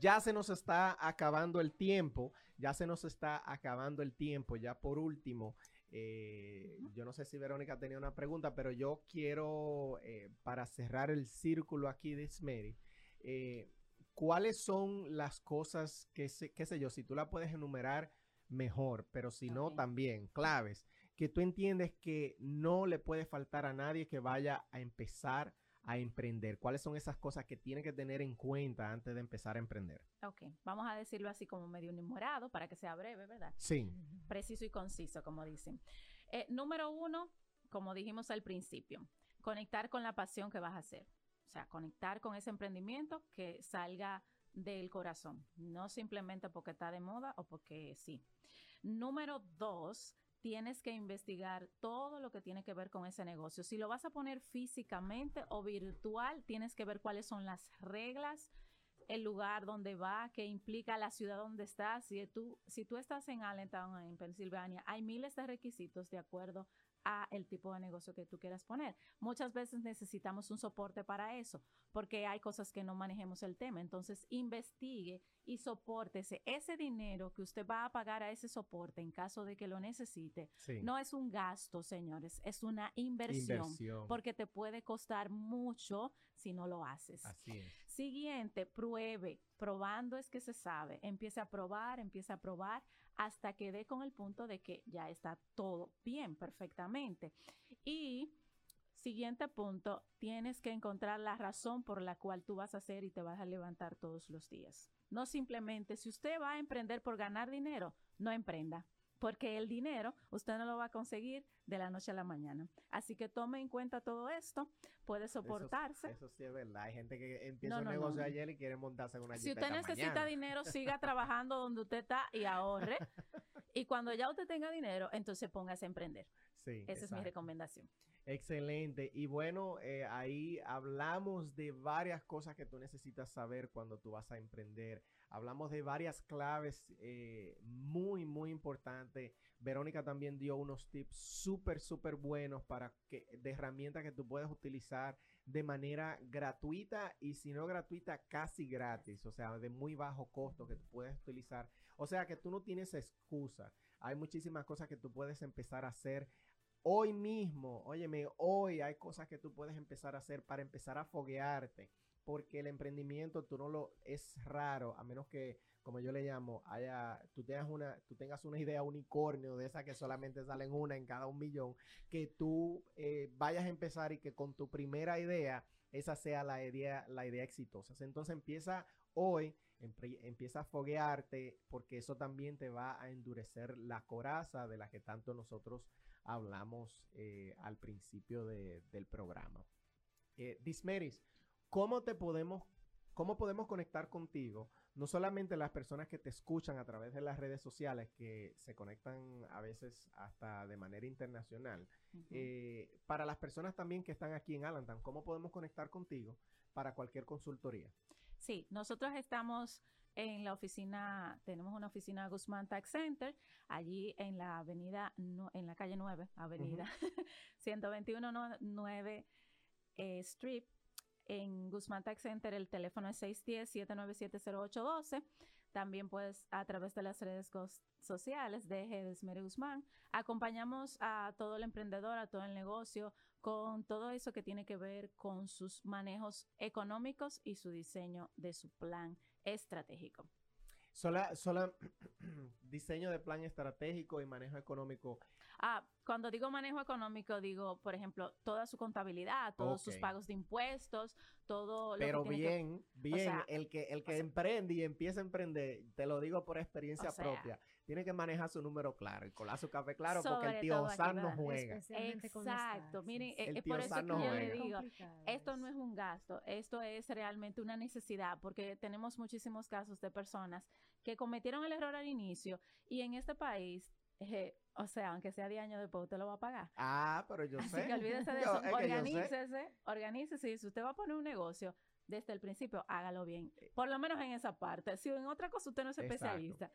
ya se nos está acabando el tiempo, ya se nos está acabando el tiempo, ya por último. Eh, yo no sé si Verónica tenía una pregunta, pero yo quiero, eh, para cerrar el círculo aquí de Smery, eh, ¿cuáles son las cosas que, qué sé yo, si tú la puedes enumerar mejor, pero si no, también claves, que tú entiendes que no le puede faltar a nadie que vaya a empezar a emprender? ¿Cuáles son esas cosas que tiene que tener en cuenta antes de empezar a emprender? Ok, vamos a decirlo así como medio enumerado para que sea breve, ¿verdad? Sí. Preciso y conciso, como dicen. Eh, número uno, como dijimos al principio, conectar con la pasión que vas a hacer. O sea, conectar con ese emprendimiento que salga del corazón, no simplemente porque está de moda o porque sí. Número dos, tienes que investigar todo lo que tiene que ver con ese negocio. Si lo vas a poner físicamente o virtual, tienes que ver cuáles son las reglas, el lugar donde va, qué implica la ciudad donde estás. Si tú, si tú estás en Allentown, en Pensilvania, hay miles de requisitos de acuerdo a el tipo de negocio que tú quieras poner. Muchas veces necesitamos un soporte para eso, porque hay cosas que no manejemos el tema. Entonces, investigue y soportese ese dinero que usted va a pagar a ese soporte en caso de que lo necesite. No es un gasto, señores, es una inversión, porque te puede costar mucho si no lo haces. Así es. Siguiente, pruebe. Probando es que se sabe. Empiece a probar, empiece a probar hasta que dé con el punto de que ya está todo bien, perfectamente. Y siguiente punto, tienes que encontrar la razón por la cual tú vas a hacer y te vas a levantar todos los días. No simplemente, si usted va a emprender por ganar dinero, no emprenda porque el dinero usted no lo va a conseguir de la noche a la mañana. Así que tome en cuenta todo esto, puede soportarse. Eso, sí es verdad. Hay gente que empieza un negocio ayer y quiere montarse en una Si usted necesita dinero, siga trabajando donde usted está y ahorre. y cuando ya usted tenga dinero, entonces póngase a emprender. Sí, Esa es mi recomendación. Excelente. Y bueno, eh, ahí hablamos de varias cosas que tú necesitas saber cuando tú vas a emprender. Hablamos de varias claves eh, muy, muy importantes. Verónica también dio unos tips súper, súper buenos para que, de herramientas que tú puedes utilizar de manera gratuita y si no gratuita, casi gratis. O sea, de muy bajo costo que tú puedes utilizar. O sea, que tú no tienes excusa. Hay muchísimas cosas que tú puedes empezar a hacer Hoy mismo, óyeme, hoy hay cosas que tú puedes empezar a hacer para empezar a foguearte porque el emprendimiento tú no lo es raro, a menos que, como yo le llamo, haya, tú tengas una, tú tengas una idea unicornio de esa que solamente salen una en cada un millón, que tú eh, vayas a empezar y que con tu primera idea esa sea la idea, la idea exitosa. Entonces empieza hoy, empieza a foguearte, porque eso también te va a endurecer la coraza de la que tanto nosotros hablamos eh, al principio del programa. Eh, Dismeris, ¿cómo te podemos, cómo podemos conectar contigo? No solamente las personas que te escuchan a través de las redes sociales, que se conectan a veces hasta de manera internacional, eh, para las personas también que están aquí en Allentown, ¿cómo podemos conectar contigo para cualquier consultoría? Sí, nosotros estamos en la oficina, tenemos una oficina Guzmán Tax Center, allí en la avenida, en la calle 9, avenida 121 9 eh, Street, en Guzmán Tax Center el teléfono es 610-797-0812. También puedes a través de las redes sociales de Gedesmere Guzmán. Acompañamos a todo el emprendedor, a todo el negocio, con todo eso que tiene que ver con sus manejos económicos y su diseño de su plan estratégico. Sola, sola diseño de plan estratégico y manejo económico. Ah, cuando digo manejo económico, digo, por ejemplo, toda su contabilidad, todos sus pagos de impuestos, todo lo Pero bien, bien, el que, el que emprende y empieza a emprender, te lo digo por experiencia propia, tiene que manejar su número claro y colar su café claro porque el tío San no juega. Exacto, miren, es por eso que yo le digo, esto no es un gasto, esto es realmente una necesidad porque tenemos muchísimos casos de personas que cometieron el error al inicio y en este país eh, o sea, aunque sea 10 años después, usted lo va a pagar. Ah, pero yo sé. Así que olvídese de eso. organícese, organícese. Si usted va a poner un negocio, desde el principio, hágalo bien. Eh, Por lo menos en esa parte. Si en otra cosa usted no es especialista,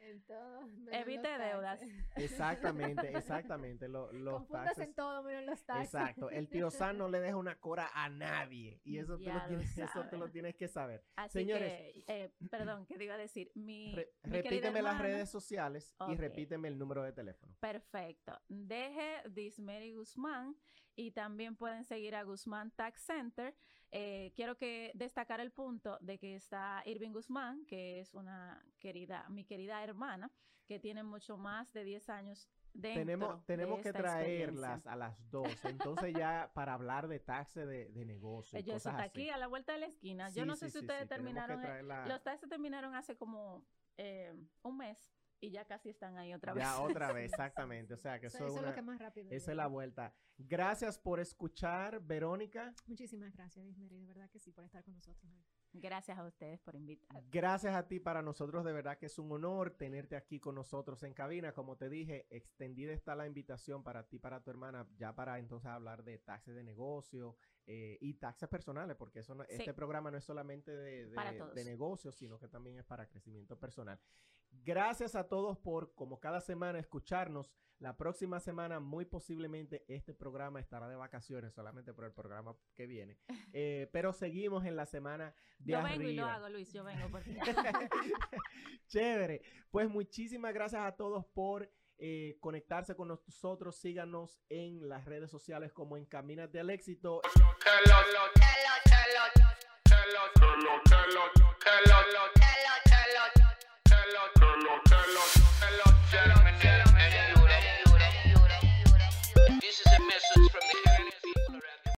evite deudas. Exactamente, exactamente. Lo, los en todo menos los taxes. Exacto. El tío San no le deja una cora a nadie. Y eso, te lo, tienes, eso te lo tienes que saber. Señores. eh, perdón, ¿qué te iba a decir? Mi, repíteme las redes sociales y repíteme el número de teléfono. Perfecto. Deje Dismeri Guzmán y también pueden seguir a Guzmán Tax Center. Eh, quiero que destacar el punto de que está Irving Guzmán, que es una querida, mi querida hermana, que tiene mucho más de 10 años Dentro tenemos tenemos que traerlas a las dos. Entonces ya para hablar de taxes de, de negocio. Ellos están aquí a la vuelta de la esquina. Yo no sé si ustedes terminaron. Los taxes terminaron hace como eh, un mes y ya casi están ahí otra vez. Ya otra vez, exactamente. O sea, que eso, es lo que más rápido. Esa es la vuelta. Gracias por escuchar, Verónica. Muchísimas gracias, Dismery, de verdad que sí, por estar con nosotros Gracias a ustedes por invitar. Gracias a ti, para nosotros de verdad que es un honor tenerte aquí con nosotros en cabina. Como te dije, extendida está la invitación para ti, para tu hermana, ya para entonces hablar de taxes de negocio eh, y taxes personales, porque eso este programa no es solamente de, de, de negocios, sino que también es para crecimiento personal. Gracias a todos por, como cada semana, escucharnos. La próxima semana, muy posiblemente, este programa estará de vacaciones, solamente por el programa que viene. Eh, pero seguimos en la semana de Yo vengo y lo hago, Luis, yo vengo. Por Chévere. Pues muchísimas gracias a todos por eh, conectarse con nosotros. Síganos en las redes sociales como en Caminas del Éxito.